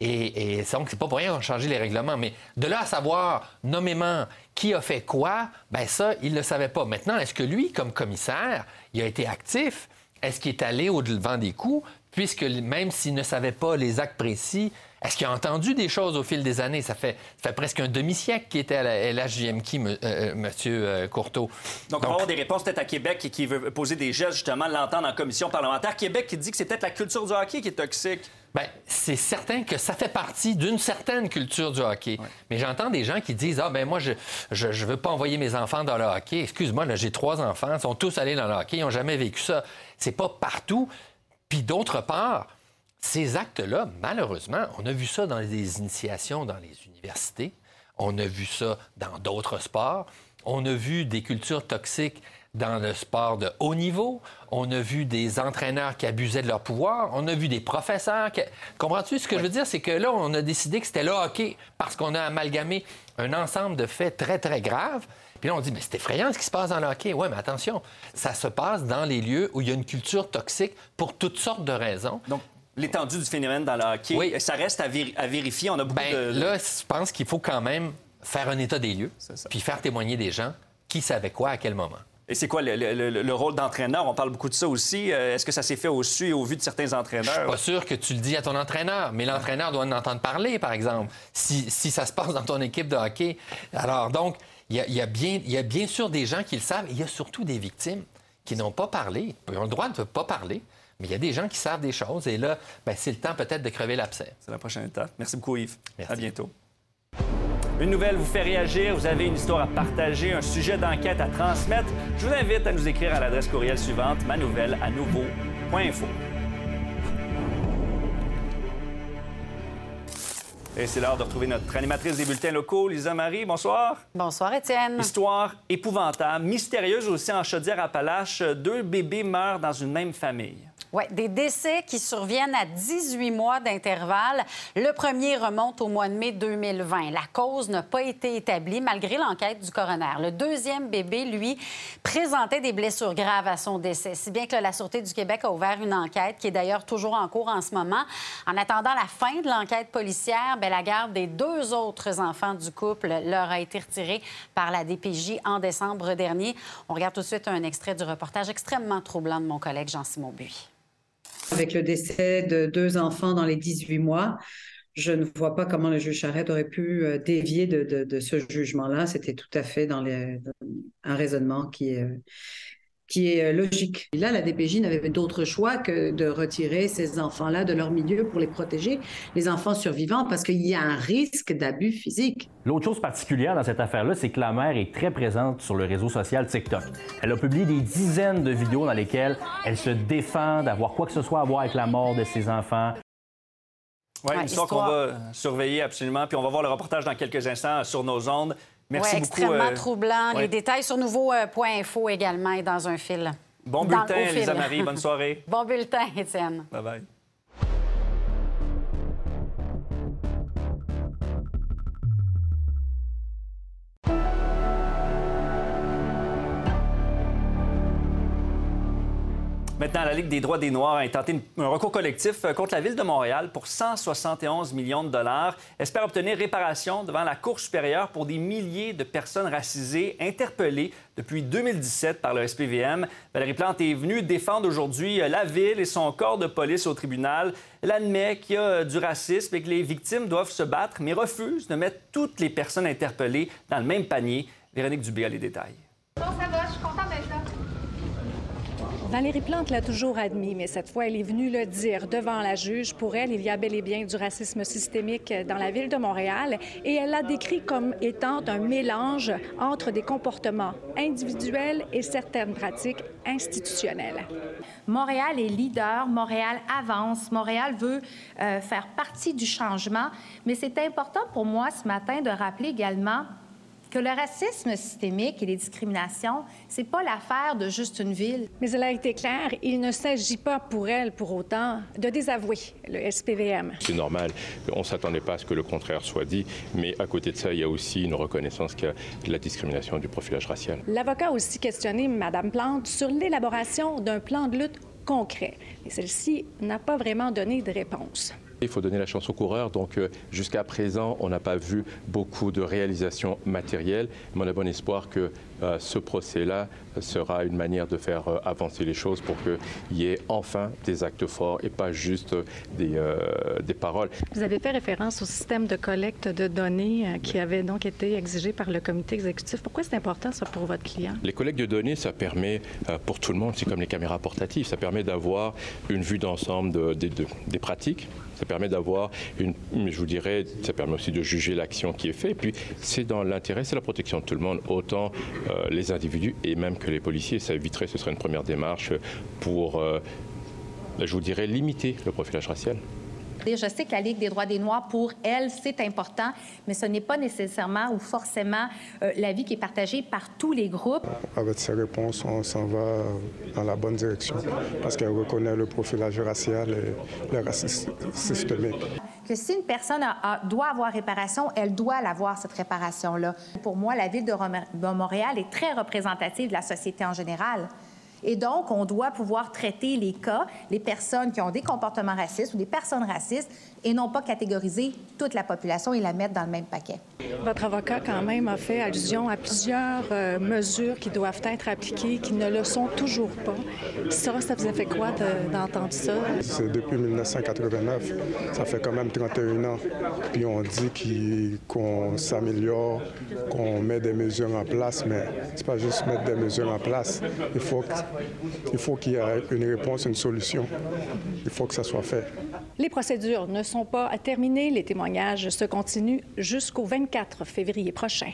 Et, donc, c'est pas pour rien qu'on a changé les règlements. Mais de là à savoir nommément qui a fait quoi, ben ça, il ne le savait pas. Maintenant, est-ce que lui, comme commissaire, il a été actif? Est-ce qu'il est allé au-devant des coups? Puisque même s'il ne savait pas les actes précis, est-ce qu'il a entendu des choses au fil des années? Ça fait, fait presque un demi-siècle qu'il était à la LHJMQ, M. Euh, monsieur euh, Courteau. Donc, on va avoir des réponses peut-être à Québec qui veut poser des gestes, justement, l'entendre en commission parlementaire. Québec qui dit que c'est peut-être la culture du hockey qui est toxique. Bien, c'est certain que ça fait partie d'une certaine culture du hockey. Mais j'entends des gens qui disent Ah, ben moi, je ne veux pas envoyer mes enfants dans le hockey. Excuse-moi, j'ai trois enfants, ils sont tous allés dans le hockey, ils n'ont jamais vécu ça. C'est pas partout. Puis d'autre part, ces actes-là, malheureusement, on a vu ça dans les initiations dans les universités, on a vu ça dans d'autres sports, on a vu des cultures toxiques dans le sport de haut niveau. On a vu des entraîneurs qui abusaient de leur pouvoir. On a vu des professeurs. Qui... Comprends-tu ce que je veux dire? C'est que là, on a décidé que c'était le hockey parce qu'on a amalgamé un ensemble de faits très, très graves. Puis là, on dit, mais c'est effrayant ce qui se passe dans le hockey. Oui, mais attention, ça se passe dans les lieux où il y a une culture toxique pour toutes sortes de raisons. Donc, l'étendue du phénomène dans le hockey, ça reste à, vérifier. On a beaucoup ben, de... Là, je pense qu'il faut quand même faire un état des lieux, puis faire témoigner des gens qui savaient quoi à quel moment. Et c'est quoi le, rôle d'entraîneur? On parle beaucoup de ça aussi. Euh, est-ce que ça s'est fait au su et au vu de certains entraîneurs? Je suis pas sûr que tu le dis à ton entraîneur, mais l'entraîneur doit en entendre parler, par exemple, si, ça se passe dans ton équipe de hockey. Alors, donc, il y a, bien, y a bien sûr des gens qui le savent. Il y a surtout des victimes qui n'ont pas parlé. Ils ont le droit de ne pas parler. Mais il y a des gens qui savent des choses et là, ben, c'est le temps peut-être de crever l'abcès. C'est la prochaine étape. Merci beaucoup, Yves. Merci. À bientôt. Une nouvelle vous fait réagir, vous avez une histoire à partager, un sujet d'enquête à transmettre. Je vous invite à nous écrire à l'adresse courriel suivante, ma nouvelle à nouveau.info. Et c'est l'heure de retrouver notre animatrice des bulletins locaux, Lisa Marie. Bonsoir. Bonsoir, Étienne. Histoire épouvantable, mystérieuse aussi en Chaudière-Appalaches. Deux bébés meurent dans une même famille. Oui, des décès qui surviennent à 18 mois d'intervalle. Le premier remonte au mois de mai 2020. La cause n'a pas été établie malgré l'enquête du coroner. Le deuxième bébé, lui, présentait des blessures graves à son décès, si bien que la Sûreté du Québec a ouvert une enquête qui est d'ailleurs toujours en cours en ce moment. En attendant la fin de l'enquête policière, bien, la garde des deux autres enfants du couple leur a été retirée par la DPJ en décembre dernier. On regarde tout de suite un extrait du reportage extrêmement troublant de mon collègue Jean-Simon Buis. Avec le décès de deux enfants dans les 18 mois, je ne vois pas comment le juge Charette aurait pu euh, dévier de, ce jugement-là. C'était tout à fait dans, un raisonnement qui est, qui est euh, logique. là, la DPJ n'avait d'autre choix que de retirer ces enfants-là de leur milieu pour les protéger, les enfants survivants, parce qu'il y a un risque d'abus physique. L'autre chose particulière dans cette affaire-là, c'est que la mère est très présente sur le réseau social TikTok. Elle a publié des dizaines de vidéos dans lesquelles elle se défend d'avoir quoi que ce soit à voir avec la mort de ses enfants. Oui, une histoire qu'on va surveiller absolument. Puis on va voir le reportage dans quelques instants sur nos ondes. Merci ouais, beaucoup. Extrêmement euh, troublant. Les détails sur nouveau.info également et dans un fil. Bon bulletin, Lisa Marie. Bonne soirée. bon bulletin, Étienne. Bye bye. La Ligue des droits des Noirs a intenté un recours collectif euh, contre la Ville de Montréal pour 171 millions de dollars. Espère obtenir réparation devant la Cour supérieure pour des milliers de personnes racisées interpellées depuis 2017 par le SPVM. Valérie Plante est venue défendre aujourd'hui euh, la Ville et son corps de police au tribunal. Elle admet qu'il y a du racisme et que les victimes doivent se battre, mais refuse de mettre toutes les personnes interpellées dans le même panier. Véronique Dubé a les détails. Bon, ça va, je suis contente d'être là. Valérie Plante l'a toujours admis, mais cette fois, elle est venue le dire devant la juge. Pour elle, il y a bel et bien du racisme systémique dans la ville de Montréal et elle l'a décrit comme étant un mélange entre des comportements individuels et certaines pratiques institutionnelles. Montréal est leader, Montréal avance, Montréal veut euh, faire partie du changement, mais c'est important pour moi ce matin de rappeler également que le racisme systémique et les discriminations, c'est pas l'affaire de juste une ville. Mais elle a été claire, il ne s'agit pas pour elle, pour autant, de désavouer le SPVM. C'est normal. On ne s'attendait pas à ce que le contraire soit dit, mais à côté de ça, il y a aussi une reconnaissance que la discrimination du profilage racial. L'avocat a aussi questionné Mme Plante sur l'élaboration d'un plan de lutte concret. Mais celle-ci n'a pas vraiment donné de réponse. Il faut donner la chance aux coureurs. Donc, euh, jusqu'à présent, on n'a pas vu beaucoup de réalisations matérielles. Mais on a bon espoir que ce procès-là sera une manière de faire euh, avancer les choses pour qu'il y ait enfin des actes forts et pas juste des, des paroles. Vous avez fait référence au système de collecte de données qui avait donc été exigé par le comité exécutif. Pourquoi c'est important, ça, pour votre client? Les collectes de données, ça permet pour tout le monde, c'est comme les caméras portatives, ça permet d'avoir une vue d'ensemble de, des pratiques ça permet d'avoir une, je vous dirais, ça permet aussi de juger l'action qui est faite. Et puis, c'est dans l'intérêt, c'est la protection de tout le monde, autant euh, les individus et même que les policiers. Ça éviterait, ce serait une première démarche pour, euh, je vous dirais, limiter le profilage racial. Je sais que la Ligue des droits des Noirs, pour elle, c'est important, mais ce n'est pas nécessairement ou forcément euh, l'avis qui est partagé par tous les groupes. Avec ces réponses, on s'en va dans la bonne direction parce qu'elle reconnaît le profilage racial et le racisme systémique que si une personne doit avoir réparation, elle doit l'avoir, cette réparation-là. Pour moi, la ville de Montréal est très représentative de la société en général. Et donc, on doit pouvoir traiter les cas, les personnes qui ont des comportements racistes ou des personnes racistes, et non pas catégoriser toute la population et la mettre dans le même paquet. Votre avocat, quand même, a fait allusion à plusieurs euh, mesures qui doivent être appliquées, qui ne le sont toujours pas. Ça, ça vous a fait quoi d'entendre ça? C'est depuis 1989. Ça fait quand même 31 ans. Puis on dit qu'on s'améliore, qu'on met des mesures en place, mais c'est pas juste mettre des mesures en place. Il faut il faut qu'il y ait une réponse, une solution. Il faut que ça soit fait. Les procédures ne sont pas terminées. Les témoignages se continuent jusqu'au 24 février prochain.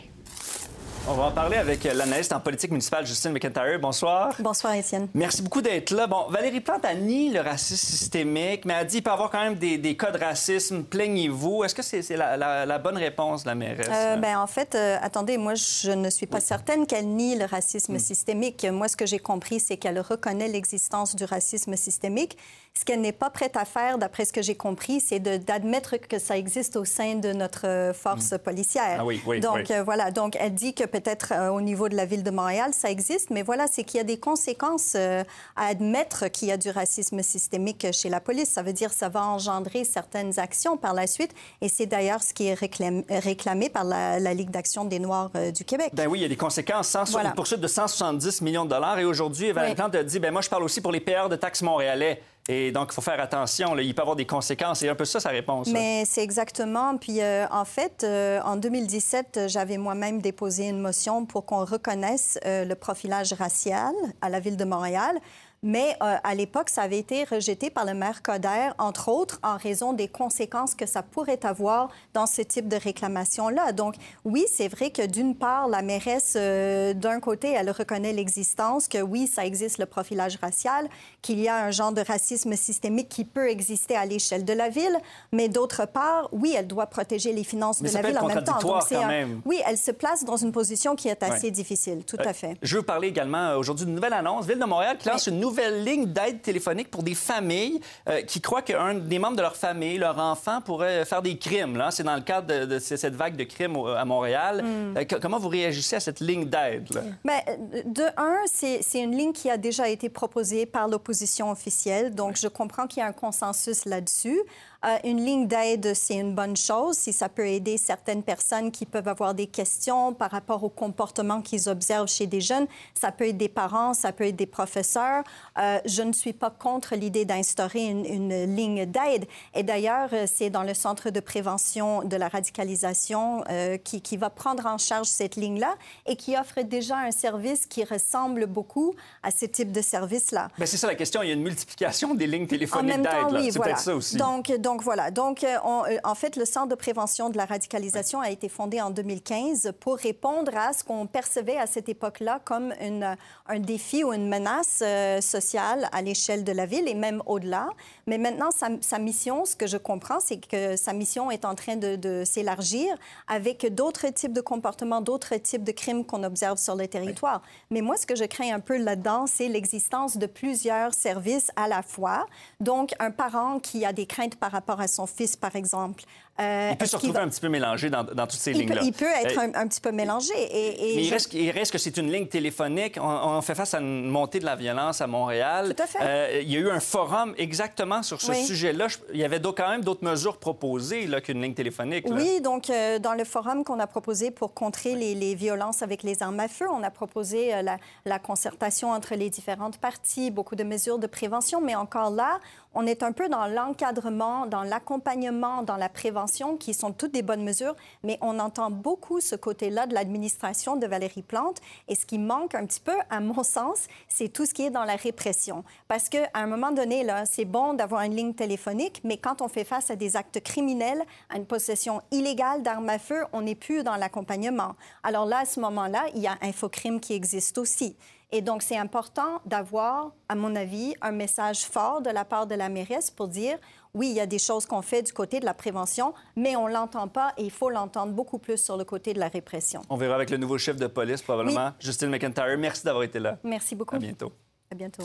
On va en parler avec l'analyste en politique municipale Justine McIntyre. Bonsoir. Bonsoir, Étienne. Merci beaucoup d'être là. Bon, Valérie Plante a nié le racisme systémique, mais a dit qu'il peut y avoir quand même des, cas de racisme. Plaignez-vous. Est-ce que c'est la, bonne réponse, la mairesse? Euh, ben, en fait, euh, attendez, moi, je ne suis pas certaine qu'elle nie le racisme hmm. systémique. Moi, ce que j'ai compris, c'est qu'elle reconnaît l'existence du racisme systémique. Ce qu'elle n'est pas prête à faire, d'après ce que j'ai compris, c'est d'admettre que ça existe au sein de notre force hmm. policière. Ah oui, oui, donc, euh, voilà. Donc, elle dit que peut-être euh, au niveau de la ville de Montréal, ça existe, mais voilà, c'est qu'il y a des conséquences euh, à admettre qu'il y a du racisme systémique chez la police. Ça veut dire que ça va engendrer certaines actions par la suite, et c'est d'ailleurs ce qui est réclamé, par la, Ligue d'action des Noirs du Québec. Ben oui, il y a des conséquences. Sans, voilà. Une poursuite de 170 millions de dollars, et aujourd'hui, Valérie Plante a dit, ben moi, je parle aussi pour les payeurs de taxes montréalais. Et donc, il faut faire attention. il peut y avoir des conséquences. C'est un peu ça, sa réponse. Mais c'est exactement. Puis, euh, en fait, euh, en 2017, j'avais moi-même déposé une motion pour qu'on reconnaisse euh, le profilage racial à la Ville de Montréal. Mais euh, à l'époque, ça avait été rejeté par le maire Coder, entre autres, en raison des conséquences que ça pourrait avoir dans ce type de réclamation-là. Donc, oui, c'est vrai que d'une part, la mairesse, euh, d'un côté, elle reconnaît l'existence, que oui, ça existe le profilage racial, qu'il y a un genre de racisme systémique qui peut exister à l'échelle de la ville, mais d'autre part, oui, elle doit protéger les finances de la ville en même temps. Donc, quand même. Oui, elle se place dans une position qui est assez difficile, tout euh, à fait. Je veux parler également aujourd'hui d'une nouvelle annonce. Ville de Montréal qui lance une nouvelle nouvelle ligne d'aide téléphonique pour des familles euh, qui croient qu'un des membres de leur famille, leur enfant, pourrait faire des crimes. Là. C'est dans le cadre de, cette vague de crimes à Montréal. Mm. Euh, comment vous réagissez à cette ligne d'aide? Bien, de un, c'est une ligne qui a déjà été proposée par l'opposition officielle. Donc, je comprends qu'il y a un consensus là-dessus. Euh, une ligne d'aide, c'est une bonne chose si ça peut aider certaines personnes qui peuvent avoir des questions par rapport au comportement qu'ils observent chez des jeunes. Ça peut être des parents, ça peut être des professeurs. Euh, je ne suis pas contre l'idée d'instaurer une, une, ligne d'aide. Et d'ailleurs, euh, c'est dans le Centre de prévention de la radicalisation qui, qui, va prendre en charge cette ligne-là et qui offre déjà un service qui ressemble beaucoup à ce type de service-là. Mais c'est ça la question. Il y a une multiplication des lignes téléphoniques d'aide. Oui, c'est peut-être ça aussi. Donc, donc donc voilà. Donc, euh, euh, en fait, le Centre de prévention de la radicalisation a été fondé en 2015 pour répondre à ce qu'on percevait à cette époque-là comme une, un défi ou une menace euh, sociale à l'échelle de la ville et même au-delà. Mais maintenant, sa, mission, ce que je comprends, c'est que sa mission est en train de, s'élargir avec d'autres types de comportements, d'autres types de crimes qu'on observe sur le territoire. Mais moi, ce que je crains un peu là-dedans, c'est l'existence de plusieurs services à la fois. Donc, un parent qui a des craintes par rapport à son fils, par exemple, Euh, il peut se retrouver un petit peu mélangé dans, toutes ces lignes-là. Il peut être euh, un, petit peu mélangé. Et, mais il, reste, que c'est une ligne téléphonique. On, fait face à une montée de la violence à Montréal. Tout à fait. Euh, il y a eu un forum exactement sur ce sujet-là. Il y avait quand même d'autres mesures proposées qu'une ligne téléphonique. Oui, donc dans le forum qu'on a proposé pour contrer les, violences avec les armes à feu, on a proposé la, la concertation entre les différentes parties, beaucoup de mesures de prévention, mais encore là, on est un peu dans l'encadrement, dans l'accompagnement, dans la prévention, qui sont toutes des bonnes mesures, mais on entend beaucoup ce côté-là de l'administration de Valérie Plante. Et ce qui manque un petit peu, à mon sens, c'est tout ce qui est dans la répression. Parce qu'à un moment donné, là, c'est bon d'avoir une ligne téléphonique, mais quand on fait face à des actes criminels, à une possession illégale d'armes à feu, on n'est plus dans l'accompagnement. Alors là, à ce moment-là, il y a Infocrime qui existe aussi. Et donc, c'est important d'avoir, à mon avis, un message fort de la part de la mairesse pour dire, oui, il y a des choses qu'on fait du côté de la prévention, mais on ne l'entend pas et il faut l'entendre beaucoup plus sur le côté de la répression. On verra avec le nouveau chef de police, probablement, Justine McIntyre. Merci d'avoir été là. Merci beaucoup. À bientôt. À bientôt.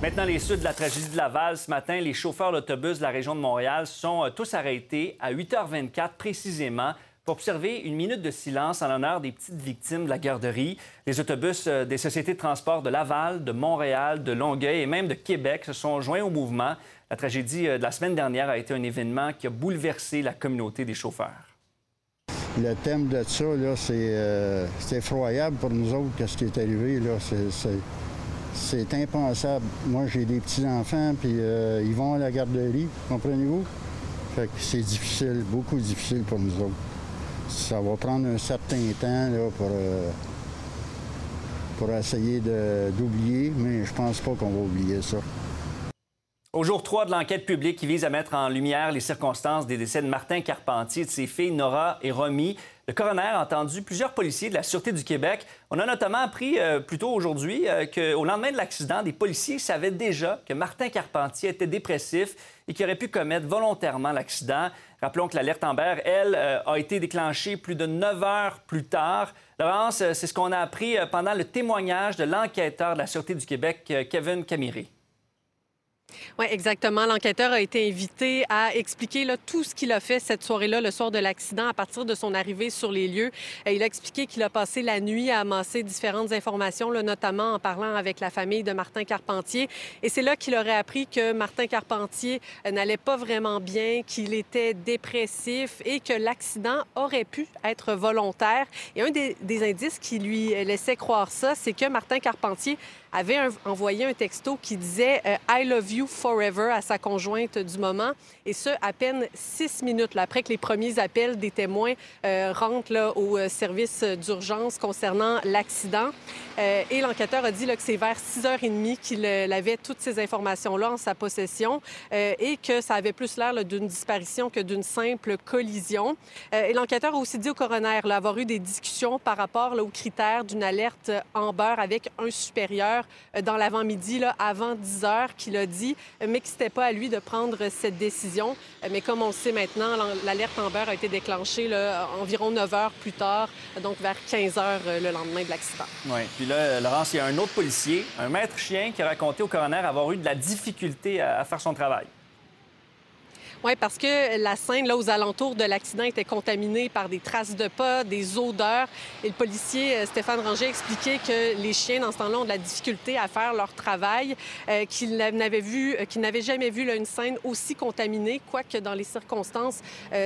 Maintenant, les suites de la tragédie de Laval, ce matin, les chauffeurs d'autobus de la région de Montréal sont euh, tous arrêtés à 8h24 précisément pour observer une minute de silence en l'honneur des petites victimes de la garderie. Les autobus euh, des sociétés de transport de Laval, de Montréal, de Longueuil et même de Québec se sont joints au mouvement. La tragédie euh, de la semaine dernière a été un événement qui a bouleversé la communauté des chauffeurs. Le thème de ça, euh, c'est effroyable pour nous autres, qu'est-ce qui est arrivé. C'est impensable. Moi, j'ai des petits-enfants, puis ils vont à la garderie, comprenez-vous? c'est difficile, beaucoup difficile pour nous autres ça va prendre un certain temps pour, euh, pour essayer d'oublier, mais je pense pas qu'on va oublier ça. Au jour 3 de l'enquête publique qui vise à mettre en lumière les circonstances des décès de Martin Carpentier et de ses filles Nora et Romy, le coroner a entendu plusieurs policiers de la Sûreté du Québec. On a notamment appris euh, plus tôt aujourd'hui euh, qu'au lendemain de l'accident, des policiers savaient déjà que Martin Carpentier était dépressif et qu'il aurait pu commettre volontairement l'accident. Rappelons que l'alerte Amber, elle, euh, a été déclenchée plus de neuf heures plus tard. Laurence, c'est ce qu'on a appris pendant le témoignage de l'enquêteur de la Sûreté du Québec, Kevin Camiré. Oui, exactement. L'enquêteur a été invité à expliquer tout ce qu'il a fait cette soirée-là, le soir de l'accident, à partir de son arrivée sur les lieux. Il a expliqué qu'il a passé la nuit à amasser différentes informations, notamment en parlant avec la famille de Martin Carpentier. Et c'est là qu'il aurait appris que Martin Carpentier euh, n'allait pas vraiment bien, qu'il était dépressif et que l'accident aurait pu être volontaire. Et un des, des indices qui lui laissait croire ça, c'est que Martin Carpentier avait envoyé un texto qui disait euh, I love you forever à sa conjointe du moment. Et ce, à peine six minutes après que les premiers appels des témoins euh, rentrent là, au euh, service d'urgence concernant l'accident. et l'enquêteur a dit que c'est vers 6h30 qu'il avait toutes ces informations-là en sa possession et que ça avait plus l'air d'une disparition que d'une simple collision. et l'enquêteur a aussi dit au coroner avoir eu des discussions par rapport aux critères d'une alerte Amber avec un supérieur euh, dans l'avant-midi, avant 10 heures, qu'il a dit, euh, mais que c'était pas à lui de prendre cette décision. Euh, mais comme on sait maintenant, l'alerte Amber a été déclenchée environ 9 heures plus tard, donc vers 15 heures le lendemain de l'accident. Oui. Puis là, Laurence, il y a un autre policier, un maître chien, qui a raconté au coroner avoir eu de la difficulté à faire son travail. Oui, parce que la scène, là, aux alentours de l'accident, était contaminée par des traces de pas, des odeurs. Et le policier euh, Stéphane Ranger expliquait que les chiens, dans ce temps-là, ont de la difficulté à faire leur travail, euh, qu'ils n'avaient vu, euh, jamais vu une scène aussi contaminée, quoique dans les circonstances,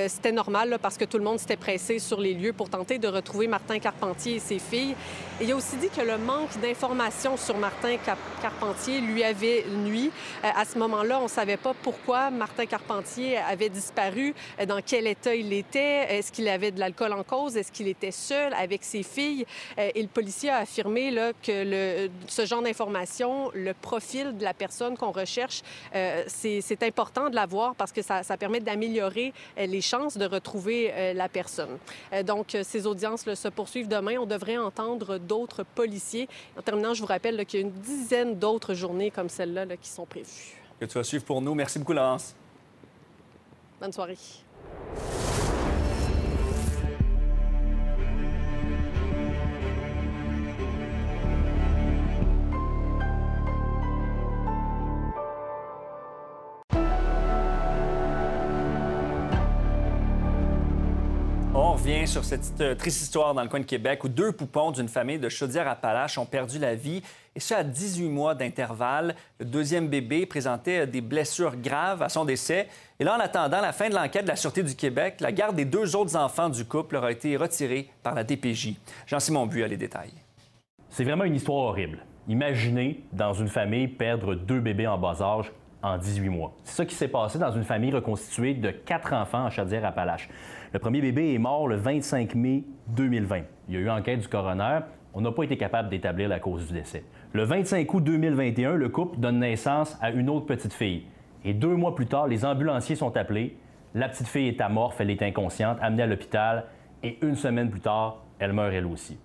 c'était normal, parce que tout le monde s'était pressé sur les lieux pour tenter de retrouver Martin Carpentier et ses filles. Il a aussi dit que le manque d'informations sur Martin Carpentier lui avait nuit. à ce moment-là, on ne savait pas pourquoi Martin Carpentier avait disparu, euh, dans quel état il était, est-ce qu'il avait de l'alcool en cause, est-ce qu'il était seul avec ses filles. Euh, et le policier a affirmé là, que ce genre d'information, le profil de la personne qu'on recherche, euh, c'est important de l'avoir parce que ça, ça permet d'améliorer les chances de retrouver la personne. donc, ces audiences se poursuivent demain. On devrait entendre d'autres policiers. En terminant, je vous rappelle qu'il y a une dizaine d'autres journées comme celle-là qui sont prévues. Que tu vas suivre pour nous. Merci beaucoup, Laurence. Bonne soirée. revient sur cette euh, triste histoire dans le coin de Québec où deux poupons d'une famille de Chaudière-Appalaches ont perdu la vie, et ce à 18 mois d'intervalle. Le deuxième bébé présentait euh, des blessures graves à son décès. Et là, en attendant la fin de l'enquête de la Sûreté du Québec, la garde des deux autres enfants du couple aura été retirée par la DPJ. Jean-Simon Bu a les détails. C'est vraiment une histoire horrible. Imaginez, dans une famille, perdre deux bébés en bas âge en 18 mois. C'est ça qui s'est passé dans une famille reconstituée de quatre enfants en Chaudière-Appalaches. Le premier bébé est mort le 25 mai 2020. Il y a eu enquête du coroner. On n'a pas été capable d'établir la cause du décès. Le 25 août 2021, le couple donne naissance à une autre petite fille. Et deux mois plus tard, les ambulanciers sont appelés. La petite fille est amorphe, elle est inconsciente, amenée à l'hôpital. Et une semaine plus tard, elle meurt elle aussi.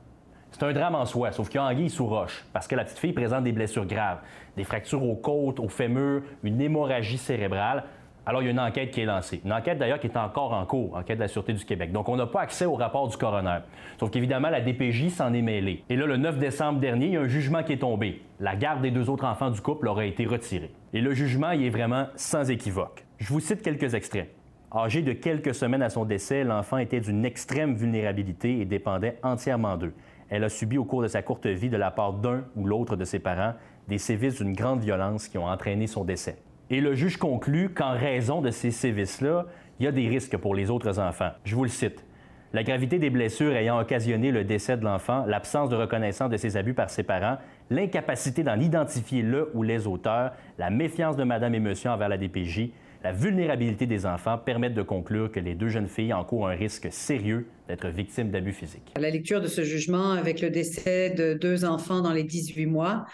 C'est un drame en soi, sauf qu'il y sous roche, parce que la petite fille présente des blessures graves, des fractures aux côtes, aux fémurs, une hémorragie cérébrale. Alors, il y a une enquête qui est lancée. Une enquête d'ailleurs qui est encore en cours, enquête de la Sûreté du Québec. Donc, on n'a pas accès au rapport du coroner. Sauf qu'évidemment, la DPJ s'en est mêlée. Et là, le 9 décembre dernier, il y a un jugement qui est tombé. La garde des deux autres enfants du couple aurait été retirée. Et le jugement, il est vraiment sans équivoque. Je vous cite quelques extraits. Âgé de quelques semaines à son décès, l'enfant était d'une extrême vulnérabilité et dépendait entièrement d'eux elle a subi au cours de sa courte vie de la part d'un ou l'autre de ses parents des sévices d'une grande violence qui ont entraîné son décès. Et le juge conclut qu'en raison de ces sévices-là, il y a des risques pour les autres enfants. Je vous le cite. La gravité des blessures ayant occasionné le décès de l'enfant, l'absence de reconnaissance de ses abus par ses parents, l'incapacité d'en identifier le ou les auteurs, la méfiance de madame et monsieur envers la DPJ, la vulnérabilité des enfants permettent de conclure que les deux jeunes filles encourent un risque sérieux d'être victimes d'abus physiques. À la lecture de ce jugement, avec le décès de deux enfants dans les 18 mois,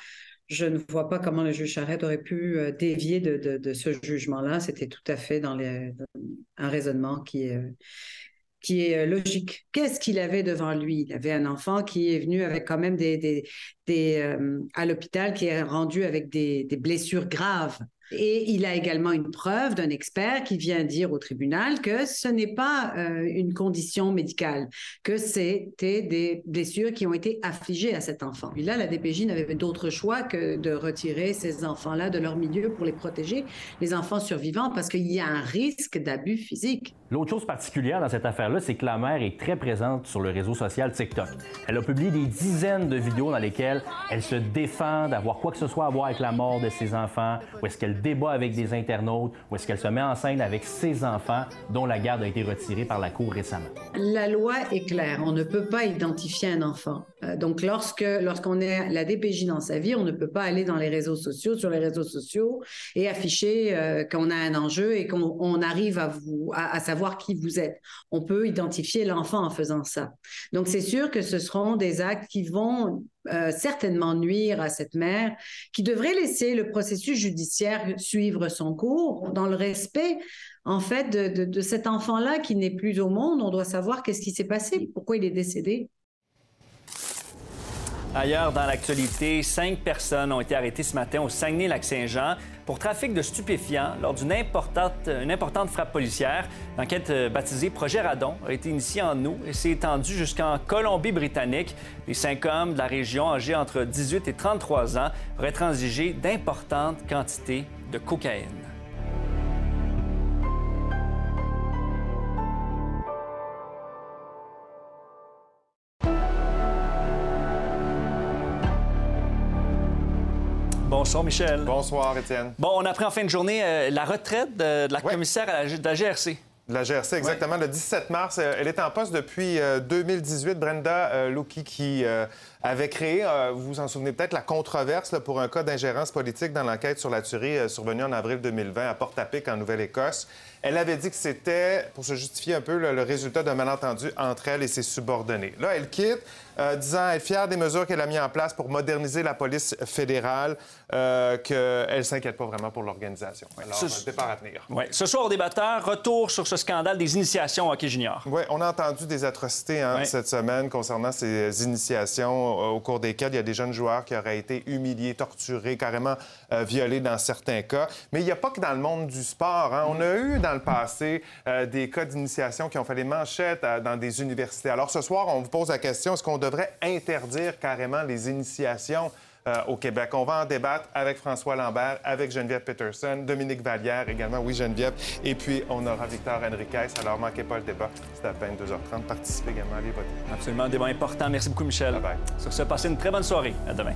je ne vois pas comment le juge Charette aurait pu euh, dévier de, ce jugement-là. C'était tout à fait dans un raisonnement qui est, euh, logique. Qu'est-ce qu'il avait devant lui? Il avait un enfant qui est venu avec quand même euh, à l'hôpital, qui est rendu avec des blessures graves. Et il a également une preuve d'un expert qui vient dire au tribunal que ce n'est pas euh, une condition médicale, que c'était des blessures qui ont été affligées à cet enfant. Et là, la DPJ n'avait d'autre choix que de retirer ces enfants-là de leur milieu pour les protéger, les enfants survivants, parce qu'il y a un risque d'abus physique. L'autre chose particulière dans cette affaire-là, c'est que la mère est très présente sur le réseau social TikTok. Elle a publié des dizaines de vidéos dans lesquelles elle se défend d'avoir quoi que ce soit à voir avec la mort de ses enfants, ou est-ce qu'elle débat avec des internautes, ou est-ce qu'elle se met en scène avec ses enfants, dont la garde a été retirée par la Cour récemment. La loi est claire. On ne peut pas identifier un enfant. Euh, donc, lorsque lorsqu'on est la DPJ dans sa vie, on ne peut pas aller dans les réseaux sociaux, sur les réseaux sociaux, et afficher euh, qu'on a un enjeu et qu'on arrive à, vous, à savoir qui vous êtes. On peut identifier l'enfant en faisant ça. Donc, c'est sûr que ce seront des actes qui vont euh, certainement nuire à cette mère, qui devrait laisser le processus judiciaire suivre son cours dans le respect, en fait, de, de cet enfant-là qui n'est plus au monde. On doit savoir qu'est-ce qui s'est passé, pourquoi il est décédé. Ailleurs dans l'actualité, cinq personnes ont été arrêtées ce matin au Saguenay-Lac-Saint-Jean pour trafic de stupéfiants lors d'une importante, une importante frappe policière. L'enquête euh, baptisée Projet Radon a été initiée en août et s'est étendue jusqu'en Colombie-Britannique. Les cinq hommes de la région, âgés entre 18 et 33 ans, auraient transigé d'importantes quantités de cocaïne. Bonsoir, Michel. Bonsoir, Étienne. Bon, on a pris en fin de journée euh, la retraite de, la commissaire de la GRC. De la GRC, exactement. Le 17 mars, euh, elle est en poste depuis 2018. Euh, Brenda Luki, qui avait créé, vous vous en souvenez peut-être, la controverse pour un cas d'ingérence politique dans l'enquête sur la tuerie survenue en avril 2020 à Port-à-Pic, en Nouvelle-Écosse. Elle avait dit que c'était, pour se justifier un peu, le, résultat d'un malentendu entre elle et ses subordonnés. Là, elle quitte, euh, disant être fière des mesures qu'elle a mises en place pour moderniser la police fédérale, euh, qu'elle ne s'inquiète pas vraiment pour l'organisation. Alors, ce... départ à. Ouais. Ce soir, au débatteur, retour sur ce scandale des initiations au hockey junior. Oui, on a entendu des atrocités hein, cette semaine concernant ces initiations au cours desquelles il y a des jeunes joueurs qui auraient été humiliés, torturés, carrément euh, violés dans certains cas. Mais il n'y a pas que dans le monde du sport. Hein. On a eu dans le passé euh, des cas d'initiation qui ont fait les manchettes euh, dans des universités. Alors ce soir, on vous pose la question, est-ce qu'on devrait interdire carrément les initiations au Québec. On va en débattre avec François Lambert, avec Geneviève Peterson, Dominique Vallière également, oui Geneviève, et puis on aura Victor Henriquez. Alors manquez pas le débat, c'est à 22h30. Participez également, allez voter. Absolument, un débat important. Merci beaucoup Michel. Sur ce, passez une très bonne soirée. À demain.